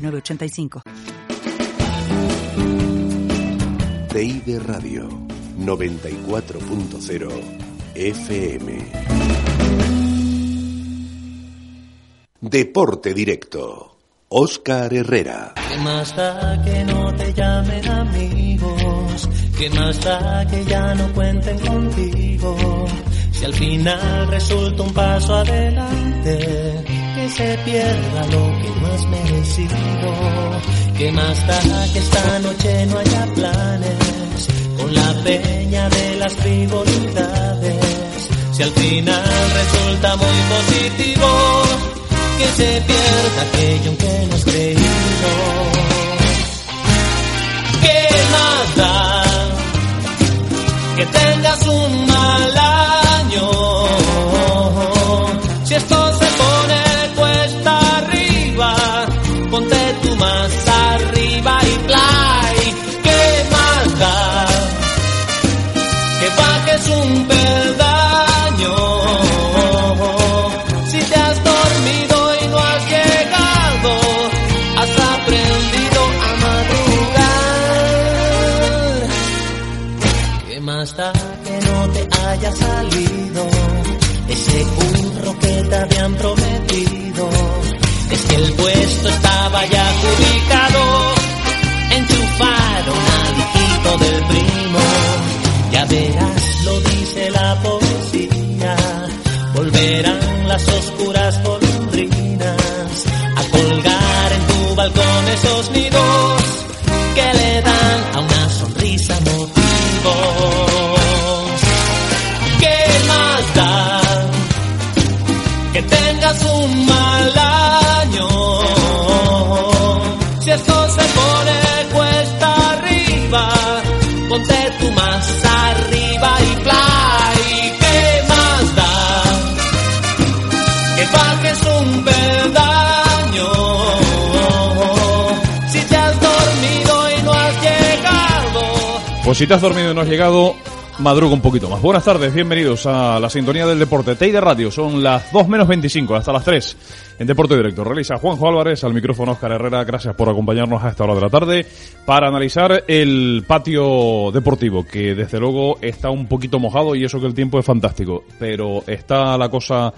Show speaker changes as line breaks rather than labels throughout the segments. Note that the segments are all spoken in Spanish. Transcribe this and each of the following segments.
906985.
TID Radio 94.0 FM. Deporte Directo. Oscar Herrera.
¿Qué más da que no te llamen amigos? ¿Qué más da que ya no cuenten contigo? Si al final resulta un paso adelante, que se pierda lo que no has merecido. ¿Qué más da que esta noche no haya planes con la peña de las frivolidades? Si al final resulta muy positivo, que se pierda aquello que no has creído. ¿Qué más da que tengas un mal año? Oscuras golondrinas a colgar en tu balcón esos nidos
Pues si te has dormido y no has llegado, madruga un poquito más. Buenas tardes, bienvenidos a la sintonía del deporte. Teide Radio, son las 2 menos 25, hasta las 3 en Deporte Directo. Realiza Juanjo Álvarez, al micrófono Oscar Herrera. Gracias por acompañarnos a esta hora de la tarde para analizar el patio deportivo, que desde luego está un poquito mojado y eso que el tiempo es fantástico. Pero está la cosa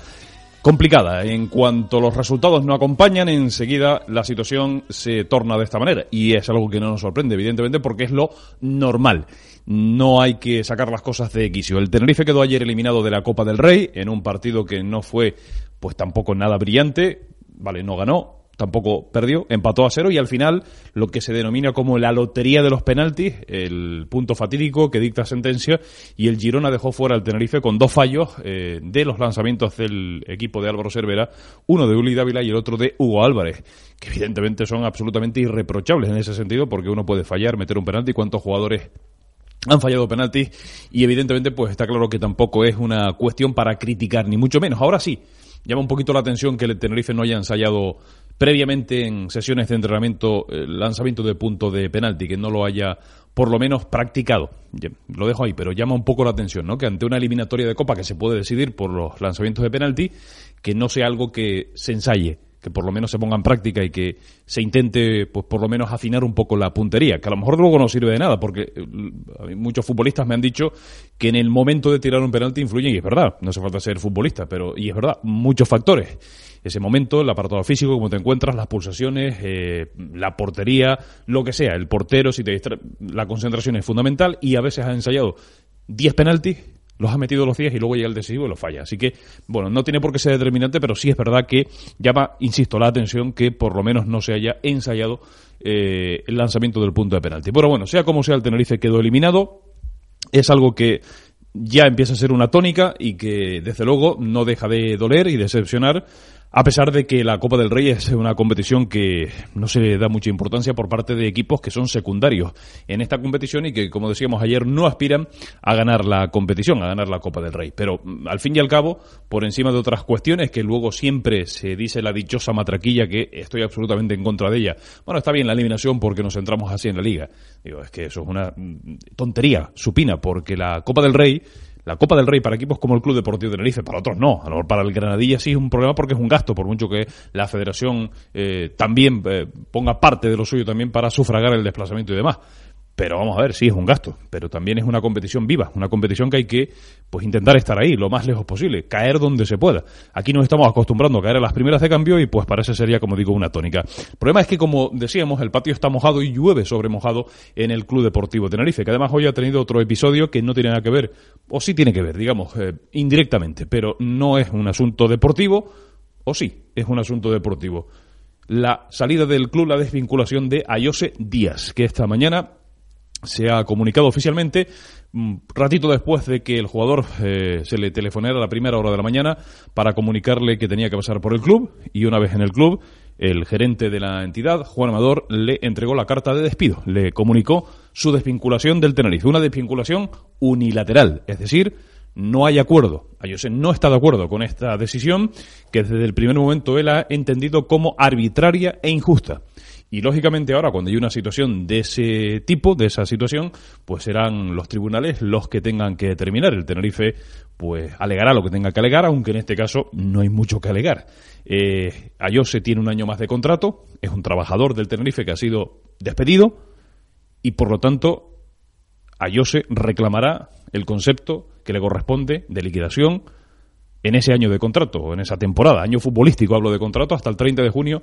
complicada. En cuanto los resultados no acompañan, enseguida la situación se torna de esta manera. Y es algo que no nos sorprende, evidentemente, porque es lo normal. No hay que sacar las cosas de quicio. El Tenerife quedó ayer eliminado de la Copa del Rey en un partido que no fue, pues tampoco nada brillante. Vale, no ganó, tampoco perdió, empató a cero y al final lo que se denomina como la lotería de los penaltis, el punto fatídico que dicta sentencia y el Girona dejó fuera al Tenerife con dos fallos eh, de los lanzamientos del equipo de Álvaro Cervera, uno de Uli Dávila y el otro de Hugo Álvarez, que evidentemente son absolutamente irreprochables en ese sentido porque uno puede fallar, meter un penalti, cuántos jugadores han fallado penaltis y evidentemente pues está claro que tampoco es una cuestión para criticar ni mucho menos. Ahora sí, llama un poquito la atención que el Tenerife no haya ensayado previamente en sesiones de entrenamiento el lanzamiento de punto de penalti, que no lo haya por lo menos practicado. Lo dejo ahí, pero llama un poco la atención, ¿no? Que ante una eliminatoria de Copa que se puede decidir por los lanzamientos de penalti, que no sea algo que se ensaye, que por lo menos se ponga en práctica y que se intente, pues por lo menos afinar un poco la puntería, que a lo mejor luego no sirve de nada, porque eh, muchos futbolistas me han dicho que en el momento de tirar un penalti influyen, y es verdad, no hace falta ser futbolista, pero, y es verdad, muchos factores. Ese momento, el apartado físico, cómo te encuentras, las pulsaciones, eh, la portería, lo que sea, el portero, si te distra- la concentración es fundamental, y a veces has ensayado 10 penaltis, los ha metido los 10 y luego llega el decisivo y lo falla. Así que, bueno, no tiene por qué ser determinante, pero sí es verdad que llama, insisto, la atención que por lo menos no se haya ensayado eh, el lanzamiento del punto de penalti. Pero bueno, sea como sea, el Tenerife quedó eliminado. Es algo que ya empieza a ser una tónica y que, desde luego, no deja de doler y decepcionar a pesar de que la Copa del Rey es una competición que no se le da mucha importancia por parte de equipos que son secundarios en esta competición y que, como decíamos ayer, no aspiran a ganar la competición, a ganar la Copa del Rey. Pero, mm, al fin y al cabo, por encima de otras cuestiones que luego siempre se dice la dichosa matraquilla que estoy absolutamente en contra de ella. Bueno, está bien la eliminación porque nos centramos así en la liga. Digo, es que eso es una mm, tontería supina porque la Copa del Rey la Copa del Rey para equipos como el Club Deportivo de Tenerife, para otros no. A lo mejor para el Granadilla sí es un problema porque es un gasto, por mucho que la federación eh, también eh, ponga parte de lo suyo también para sufragar el desplazamiento y demás. Pero vamos a ver, sí es un gasto, pero también es una competición viva, una competición que hay que pues intentar estar ahí lo más lejos posible, caer donde se pueda. Aquí nos estamos acostumbrando a caer a las primeras de cambio y pues parece sería, como digo, una tónica. El problema es que, como decíamos, el patio está mojado y llueve sobre mojado en el Club Deportivo Tenerife, que además hoy ha tenido otro episodio que no tiene nada que ver, o sí tiene que ver, digamos, eh, indirectamente, pero no es un asunto deportivo, o sí, es un asunto deportivo. La salida del club, la desvinculación de Ayose Díaz, que esta mañana se ha comunicado oficialmente un ratito después de que el jugador eh, se le telefonara a la primera hora de la mañana para comunicarle que tenía que pasar por el club y una vez en el club el gerente de la entidad, Juan Amador, le entregó la carta de despido, le comunicó su desvinculación del Tenerife, una desvinculación unilateral, es decir, no hay acuerdo. Ayose no está de acuerdo con esta decisión que desde el primer momento él ha entendido como arbitraria e injusta. Y lógicamente ahora, cuando hay una situación de ese tipo, de esa situación, pues serán los tribunales los que tengan que determinar. El Tenerife, pues alegará lo que tenga que alegar, aunque en este caso no hay mucho que alegar. Eh, Ayose tiene un año más de contrato, es un trabajador del Tenerife que ha sido despedido y por lo tanto Ayose reclamará el concepto que le corresponde de liquidación en ese año de contrato, en esa temporada, año futbolístico hablo de contrato, hasta el 30 de junio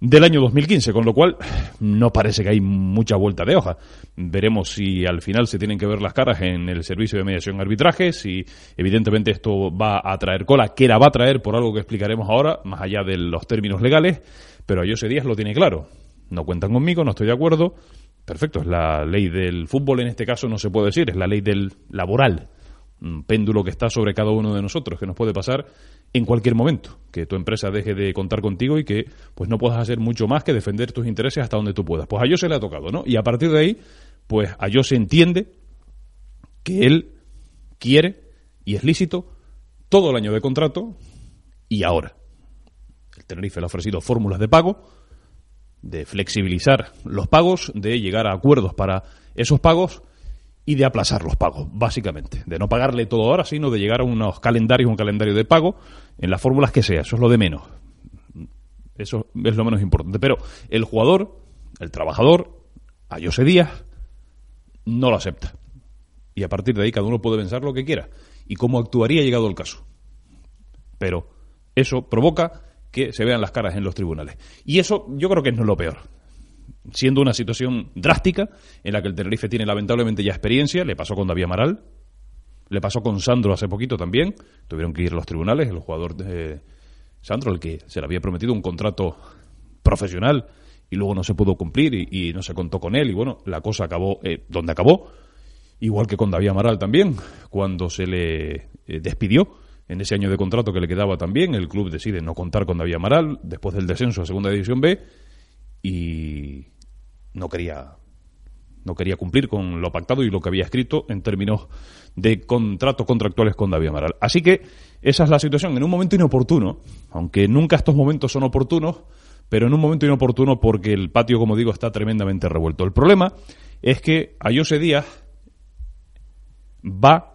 del año 2015, con lo cual no parece que hay mucha vuelta de hoja. Veremos si al final se tienen que ver las caras en el servicio de mediación arbitraje, si evidentemente esto va a traer cola, que la va a traer por algo que explicaremos ahora, más allá de los términos legales, pero José Díaz lo tiene claro. No cuentan conmigo, no estoy de acuerdo. Perfecto, es la ley del fútbol en este caso no se puede decir, es la ley del laboral péndulo que está sobre cada uno de nosotros, que nos puede pasar en cualquier momento, que tu empresa deje de contar contigo y que pues no puedas hacer mucho más que defender tus intereses hasta donde tú puedas. Pues a yo se le ha tocado, ¿no? Y a partir de ahí, pues a yo se entiende que él quiere y es lícito todo el año de contrato y ahora. El Tenerife le ha ofrecido fórmulas de pago, de flexibilizar los pagos, de llegar a acuerdos para esos pagos y de aplazar los pagos, básicamente. De no pagarle todo ahora, sino de llegar a unos calendarios, un calendario de pago, en las fórmulas que sea. Eso es lo de menos. Eso es lo menos importante. Pero el jugador, el trabajador, a José Díaz, no lo acepta. Y a partir de ahí cada uno puede pensar lo que quiera. Y cómo actuaría llegado el caso. Pero eso provoca que se vean las caras en los tribunales. Y eso yo creo que no es lo peor siendo una situación drástica en la que el Tenerife tiene lamentablemente ya experiencia, le pasó con David Amaral, le pasó con Sandro hace poquito también, tuvieron que ir a los tribunales, el jugador de Sandro, el que se le había prometido un contrato profesional y luego no se pudo cumplir y, no se contó con él y bueno, la cosa acabó eh, donde acabó, igual que con David Amaral también, cuando se le eh, despidió en ese año de contrato que le quedaba también, el club decide no contar con David Amaral después del descenso a Segunda División B y no quería no quería cumplir con lo pactado y lo que había escrito en términos de contratos contractuales con David Amaral. Así que esa es la situación. En un momento inoportuno, aunque nunca estos momentos son oportunos, pero en un momento inoportuno porque el patio, como digo, está tremendamente revuelto. El problema es que Ayose Díaz va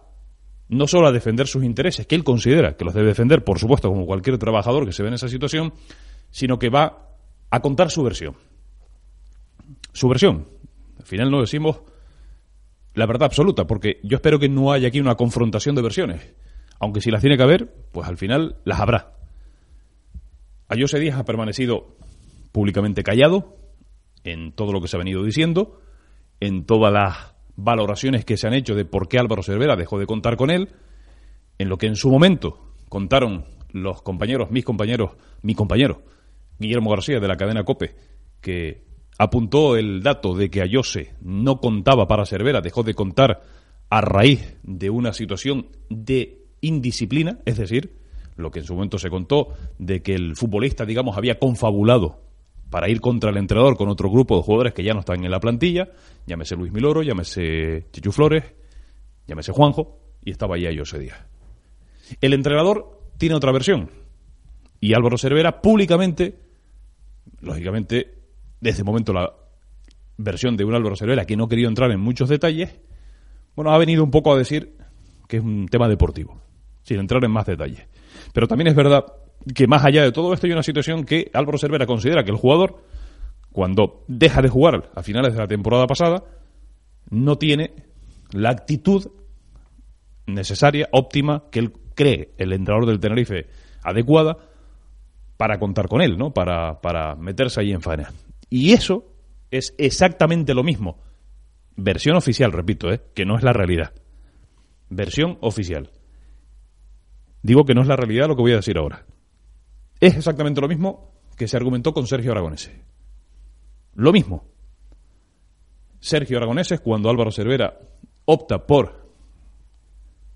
no solo a defender sus intereses, que él considera que los debe defender, por supuesto, como cualquier trabajador que se ve en esa situación, sino que va a contar su versión. Su versión. Al final no decimos la verdad absoluta, porque yo espero que no haya aquí una confrontación de versiones. Aunque si las tiene que haber, pues al final las habrá. Ayose Díaz ha permanecido públicamente callado en todo lo que se ha venido diciendo, en todas las valoraciones que se han hecho de por qué Álvaro Cervera dejó de contar con él, en lo que en su momento contaron los compañeros, mis compañeros, mi compañero, Guillermo García de la cadena COPE, que apuntó el dato de que Ayose no contaba para Cervera, dejó de contar a raíz de una situación de indisciplina, es decir, lo que en su momento se contó de que el futbolista, digamos, había confabulado para ir contra el entrenador con otro grupo de jugadores que ya no están en la plantilla, llámese Luis Miloro, llámese Chichu Flores, llámese Juanjo, y estaba ahí ese día. El entrenador tiene otra versión, y Álvaro Cervera públicamente, lógicamente, desde el momento la versión de un Álvaro Cervera que no querido entrar en muchos detalles, bueno, ha venido un poco a decir que es un tema deportivo, sin entrar en más detalles. Pero también es verdad que más allá de todo esto hay una situación que Álvaro Cervera considera que el jugador, cuando deja de jugar a finales de la temporada pasada, no tiene la actitud necesaria, óptima, que él cree el entrenador del Tenerife adecuada para contar con él, ¿no? Para, para meterse ahí en faena. Y eso es exactamente lo mismo. Versión oficial, repito, ¿eh? que no es la realidad. Versión oficial. Digo que no es la realidad lo que voy a decir ahora. Es exactamente lo mismo que se argumentó con Sergio Aragonese. Lo mismo. Sergio Aragonese, cuando Álvaro Cervera opta por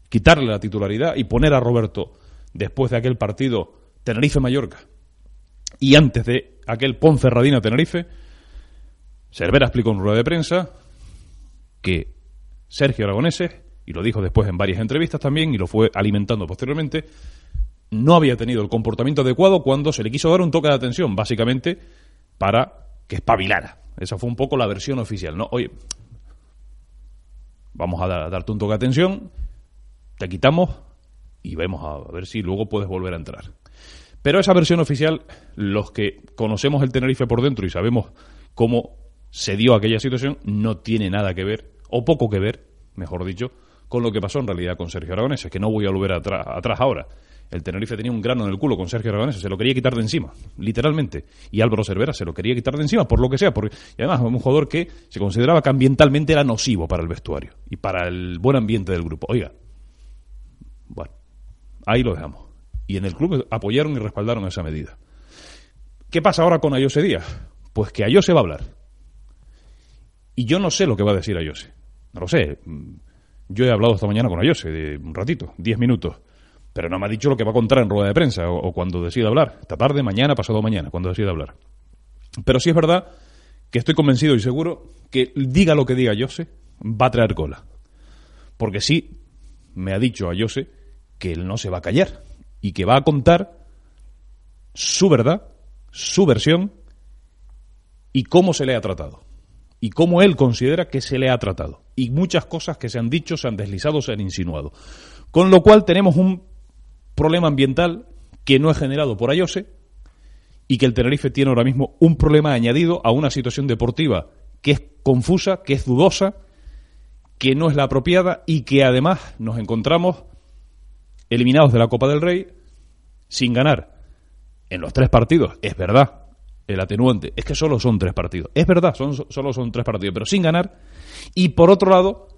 quitarle la titularidad y poner a Roberto después de aquel partido Tenerife-Mallorca y antes de aquel Ponferradina-Tenerife, Cervera explicó en rueda de prensa que Sergio Aragonese, y lo dijo después en varias entrevistas también, y lo fue alimentando posteriormente, no había tenido el comportamiento adecuado cuando se le quiso dar un toque de atención, básicamente para que espabilara. Esa fue un poco la versión oficial, ¿no? Oye, vamos a, darte un toque de atención, te quitamos y vemos a ver si luego puedes volver a entrar. Pero esa versión oficial, los que conocemos el Tenerife por dentro y sabemos cómo se dio aquella situación, no tiene nada que ver, o poco que ver, mejor dicho, con lo que pasó en realidad con Sergio Aragonés, que no voy a volver atrás ahora. El Tenerife tenía un grano en el culo con Sergio Aragonés, se lo quería quitar de encima, literalmente. Y Álvaro Cervera se lo quería quitar de encima, por lo que sea. Porque, y además, un jugador que se consideraba que ambientalmente era nocivo para el vestuario y para el buen ambiente del grupo. Oiga, bueno, ahí lo dejamos. Y en el club apoyaron y respaldaron esa medida. ¿Qué pasa ahora con Ayose Díaz? Pues que Ayose va a hablar. Y yo no sé lo que va a decir Ayose. No lo sé. Yo he hablado esta mañana con Ayose de un ratito, diez minutos pero no me ha dicho lo que va a contar en rueda de prensa o, cuando decida hablar. Esta tarde, mañana, pasado mañana, cuando decida hablar. Pero sí es verdad que estoy convencido y seguro que diga lo que diga Jose, va a traer cola. Porque sí me ha dicho a Jose que él no se va a callar y que va a contar su verdad, su versión y cómo se le ha tratado. Y cómo él considera que se le ha tratado. Y muchas cosas que se han dicho, se han deslizado, se han insinuado. Con lo cual tenemos un problema ambiental que no es generado por Ayose y que el Tenerife tiene ahora mismo un problema añadido a una situación deportiva que es confusa, que es dudosa, que no es la apropiada y que además nos encontramos eliminados de la Copa del Rey sin ganar en los tres partidos. Es verdad, el atenuante es que solo son tres partidos. Es verdad, son, solo son tres partidos, pero sin ganar. Y por otro lado,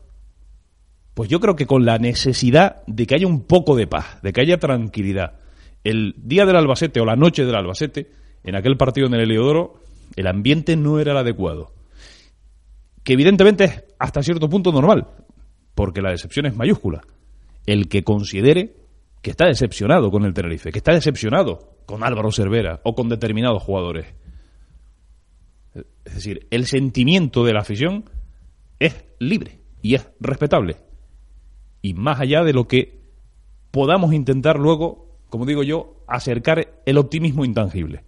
pues yo creo que con la necesidad de que haya un poco de paz, de que haya tranquilidad. El día del Albacete o la noche del Albacete, en aquel partido en el Heliodoro, el ambiente no era el adecuado. Que evidentemente es hasta cierto punto normal, porque la decepción es mayúscula. El que considere que está decepcionado con el Tenerife, que está decepcionado con Álvaro Cervera o con determinados jugadores. Es decir, el sentimiento de la afición es libre y es respetable y más allá de lo que podamos intentar luego, como digo yo, acercar el optimismo intangible.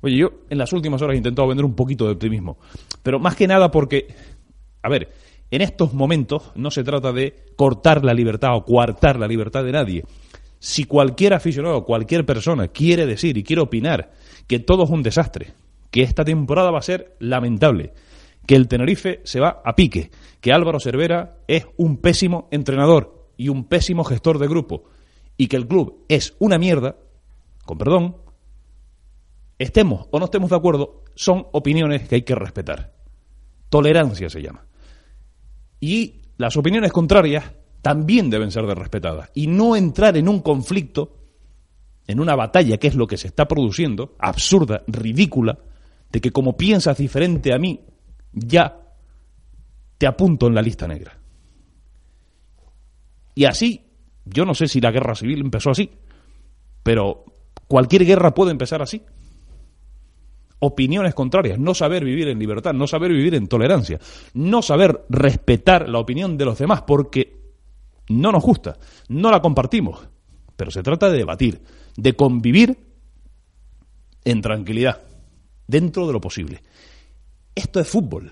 Oye, yo en las últimas horas he intentado vender un poquito de optimismo, pero más que nada porque, a ver, en estos momentos no se trata de cortar la libertad o coartar la libertad de nadie. Si cualquier aficionado, cualquier persona quiere decir y quiere opinar que todo es un desastre, que esta temporada va a ser lamentable, que el Tenerife se va a pique, que Álvaro Cervera es un pésimo entrenador y un pésimo gestor de grupo, y que el club es una mierda, con perdón, estemos o no estemos de acuerdo, son opiniones que hay que respetar. Tolerancia se llama. Y las opiniones contrarias también deben ser de respetadas. Y no entrar en un conflicto, en una batalla, que es lo que se está produciendo, absurda, ridícula, de que como piensas diferente a mí, ya te apunto en la lista negra. Y así, yo no sé si la guerra civil empezó así, Pero cualquier guerra puede empezar así. Opiniones contrarias, no saber vivir en libertad, no saber vivir en tolerancia, no saber respetar la opinión de los demás porque no nos gusta, no la compartimos. Pero se trata de debatir, de convivir en tranquilidad, dentro de lo posible. Esto es fútbol.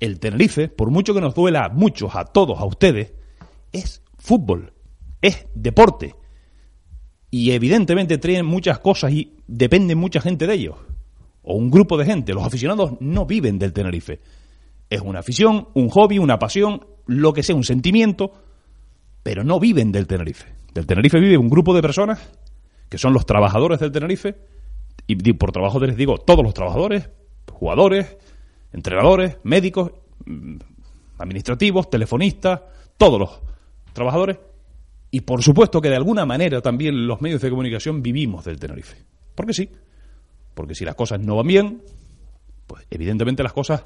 El Tenerife, por mucho que nos duela a muchos, a todos, a ustedes, es fútbol, es deporte. Y evidentemente traen muchas cosas y depende mucha gente de ellos. O un grupo de gente. Los aficionados no viven del Tenerife. Es una afición, un hobby, una pasión, lo que sea, un sentimiento, pero no viven del Tenerife. Del Tenerife vive un grupo de personas que son los trabajadores del Tenerife, y por trabajo les digo todos los trabajadores, jugadores, entrenadores, médicos, mm, administrativos, telefonistas, todos los trabajadores, y por supuesto que de alguna manera también los medios de comunicación vivimos del Tenerife. Porque sí, porque si las cosas no van bien, pues evidentemente las cosas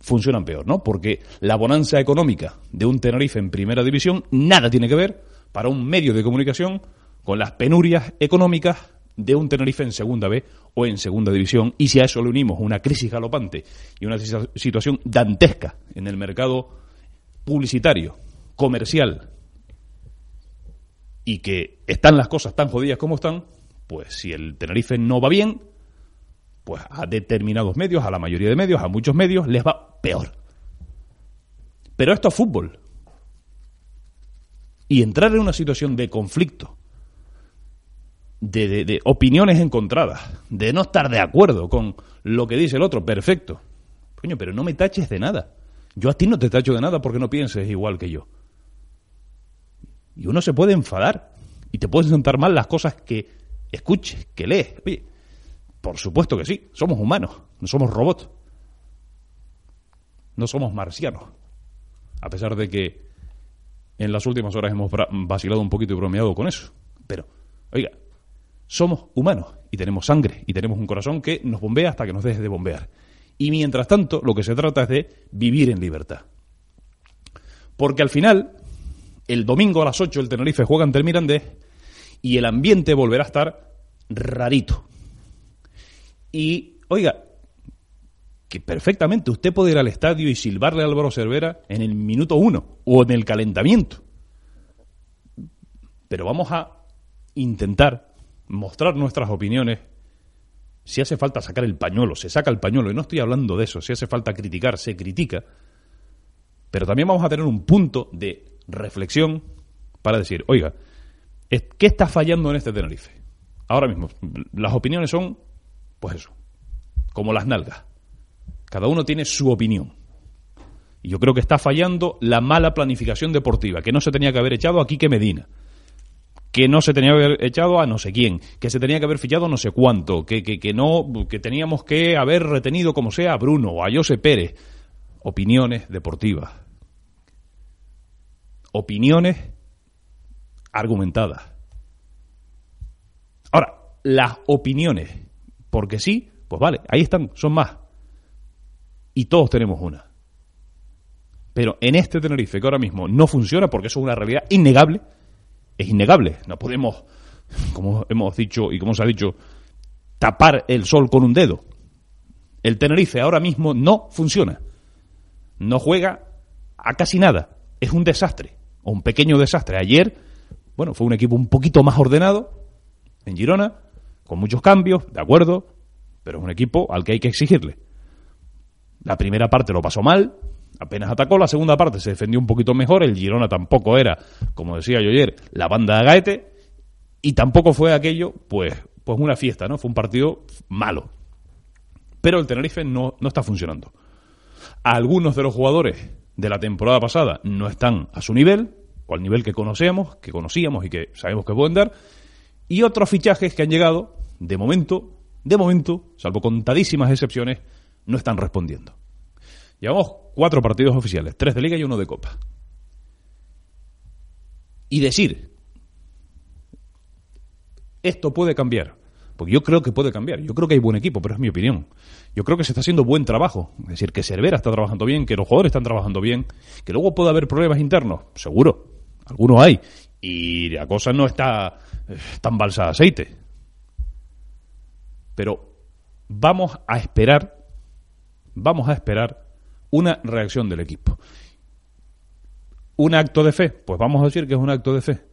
funcionan peor, ¿no? Porque la bonanza económica de un Tenerife en primera división nada tiene que ver para un medio de comunicación con las penurias económicas de un Tenerife en segunda B o en segunda división. Y si a eso le unimos una crisis galopante y una situación dantesca en el mercado publicitario, comercial, y que están las cosas tan jodidas como están, pues si el Tenerife no va bien, pues a determinados medios, a la mayoría de medios, a muchos medios, les va peor. Pero esto es fútbol. Y entrar en una situación de conflicto, de, opiniones encontradas, de no estar de acuerdo con lo que dice el otro, perfecto. Coño, pero no me taches de nada. Yo a ti no te tacho de nada porque no pienses igual que yo. Y uno se puede enfadar y te pueden sentar mal las cosas que escuches, que lees. Oye, por supuesto que sí, somos humanos, no somos robots. No somos marcianos. A pesar de que en las últimas horas hemos vacilado un poquito y bromeado con eso. Pero, oiga, somos humanos y tenemos sangre y tenemos un corazón que nos bombea hasta que nos deje de bombear. Y mientras tanto, lo que se trata es de vivir en libertad. Porque al final, el domingo a las 8 el Tenerife juega ante el Mirandés y el ambiente volverá a estar rarito. Y, oiga, que perfectamente usted puede ir al estadio y silbarle a Álvaro Cervera en el minuto uno o en el calentamiento. Pero vamos a intentar mostrar nuestras opiniones. Si hace falta sacar el pañuelo, se saca el pañuelo. Y no estoy hablando de eso. Si hace falta criticar, se critica. Pero también vamos a tener un punto de reflexión para decir, oiga, ¿qué está fallando en este Tenerife? Ahora mismo, las opiniones son pues eso, como las nalgas. Cada uno tiene su opinión. Y yo creo que está fallando la mala planificación deportiva, que no se tenía que haber echado a Quique Medina, que no se tenía que haber echado a no sé quién, que se tenía que haber fichado no sé cuánto, que, que, que no, que teníamos que haber retenido como sea a Bruno o a José Pérez. Opiniones deportivas. Opiniones argumentadas. Ahora, las opiniones porque sí, pues vale, ahí están, son más. Y todos tenemos una. Pero en este Tenerife, que ahora mismo no funciona porque eso es una realidad innegable, es innegable. No podemos, como hemos dicho y como se ha dicho, tapar el sol con un dedo. El Tenerife ahora mismo no funciona. No juega a casi nada. Es un desastre, o un pequeño desastre. Ayer, bueno, fue un equipo un poquito más ordenado en Girona, con muchos cambios, de acuerdo, pero es un equipo al que hay que exigirle. La primera parte lo pasó mal, apenas atacó, la segunda parte se defendió un poquito mejor, el Girona tampoco era, como decía yo ayer, la banda de Gaete, y tampoco fue aquello, pues, pues una fiesta, ¿no? Fue un partido malo. Pero el Tenerife no, no está funcionando. Algunos de los jugadores de la temporada pasada no están a su nivel, o al nivel que conocemos, que conocíamos y que sabemos que pueden dar, y otros fichajes que han llegado de momento, de momento, salvo contadísimas excepciones, no están respondiendo. Llevamos cuatro partidos oficiales, tres de liga y uno de copa. Y decir, esto puede cambiar, porque yo creo que puede cambiar, yo creo que hay buen equipo, pero es mi opinión. Yo creo que se está haciendo buen trabajo, es decir, que Cervera está trabajando bien, que los jugadores están trabajando bien, que luego puede haber problemas internos, seguro, algunos hay, Y la cosa no está eh, tan balsa de aceite. Pero vamos a esperar, vamos a esperar una reacción del equipo. ¿Un acto de fe? Pues vamos a decir que es un acto de fe.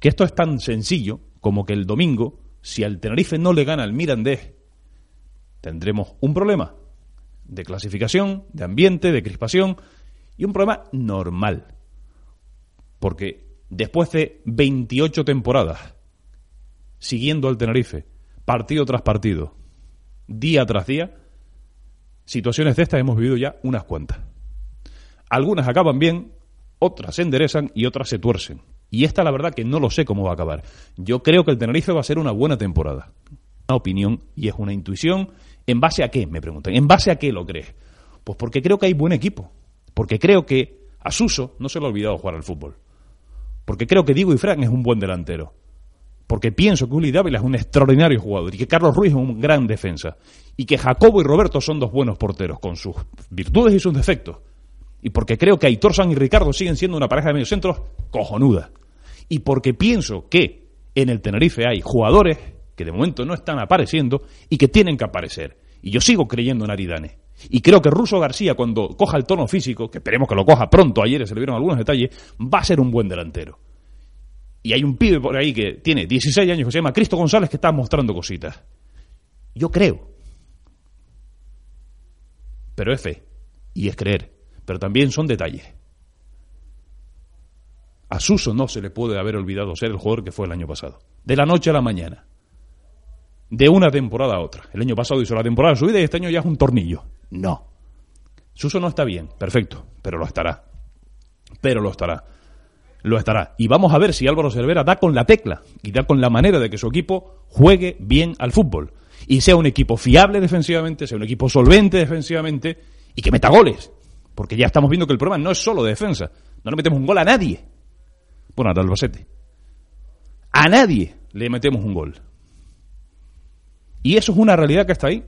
Que esto es tan sencillo como que el domingo, si al Tenerife no le gana al Mirandés, tendremos un problema de clasificación, de ambiente, de crispación y un problema normal. Porque después de 28 temporadas siguiendo al Tenerife, partido tras partido, día tras día, situaciones de estas hemos vivido ya unas cuantas. Algunas acaban bien, otras se enderezan y otras se tuercen. Y esta la verdad que no lo sé cómo va a acabar. Yo creo que el Tenerife va a ser una buena temporada. Una opinión y es una intuición. ¿En base a qué? Me preguntan. ¿En base a qué lo crees? Pues porque creo que hay buen equipo. Porque creo que a Suso no se le ha olvidado jugar al fútbol. Porque creo que Diego y Frank es un buen delantero. Porque pienso que Uli Dávila es un extraordinario jugador y que Carlos Ruiz es un gran defensa. Y que Jacobo y Roberto son dos buenos porteros, con sus virtudes y sus defectos y porque creo que Aitor San y Ricardo siguen siendo una pareja de mediocentros cojonuda. Y porque pienso que en el Tenerife hay jugadores que de momento no están apareciendo y que tienen que aparecer. Y yo sigo creyendo en Aridane. Y creo que Russo García, cuando coja el tono físico, que esperemos que lo coja pronto, ayer se le vieron algunos detalles, va a ser un buen delantero. Y hay un pibe por ahí que tiene 16 años que se llama Cristo González que está mostrando cositas. Yo creo. Pero es fe. Y es creer pero también son detalles. A Suso no se le puede haber olvidado ser el jugador que fue el año pasado. De la noche a la mañana. De una temporada a otra. El año pasado hizo la temporada de su vida y este año ya es un tornillo. No. Suso no está bien, perfecto, pero lo estará. Pero lo estará. Lo estará. Y vamos a ver si Álvaro Cervera da con la tecla y da con la manera de que su equipo juegue bien al fútbol. Y sea un equipo fiable defensivamente, sea un equipo solvente defensivamente y que meta goles. Porque ya estamos viendo que el problema no es solo de defensa. No le metemos un gol a nadie. Bueno, al Albacete. A nadie le metemos un gol. Y eso es una realidad que está ahí.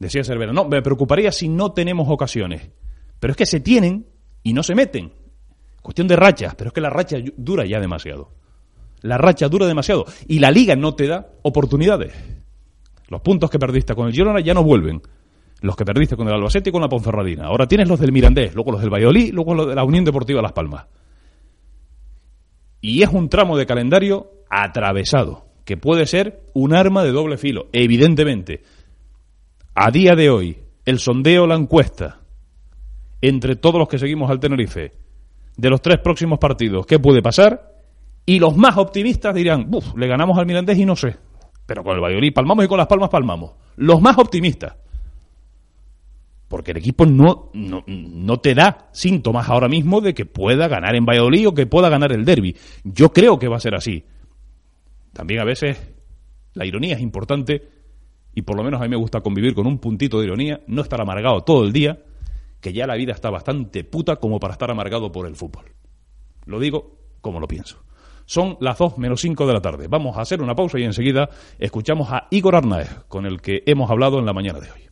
Decía Cervera, no, me preocuparía si no tenemos ocasiones. Pero es que se tienen y no se meten. Cuestión de rachas, pero es que la racha dura ya demasiado. La racha dura demasiado. Y la liga no te da oportunidades. Los puntos que perdiste con el Girona ya no vuelven los que perdiste con el Albacete y con la Ponferradina. Ahora tienes los del Mirandés, luego los del Valladolid, luego los de la Unión Deportiva Las Palmas. Y es un tramo de calendario atravesado, que puede ser un arma de doble filo, evidentemente. A día de hoy, el sondeo, la encuesta, entre todos los que seguimos al Tenerife, de los tres próximos partidos, ¿qué puede pasar? Y los más optimistas dirán, uff, le ganamos al Mirandés y no sé. Pero con el Valladolid palmamos y con las palmas palmamos. Los más optimistas porque el equipo no, no, te da síntomas ahora mismo de que pueda ganar en Valladolid o que pueda ganar el derby. Yo creo que va a ser así. También a veces la ironía es importante y por lo menos a mí me gusta convivir con un puntito de ironía, no estar amargado todo el día, que ya la vida está bastante puta como para estar amargado por el fútbol. Lo digo como lo pienso. Son las 2 menos 5 de la tarde. Vamos a hacer una pausa y enseguida escuchamos a Igor Arnaez, con el que hemos hablado en la mañana de hoy.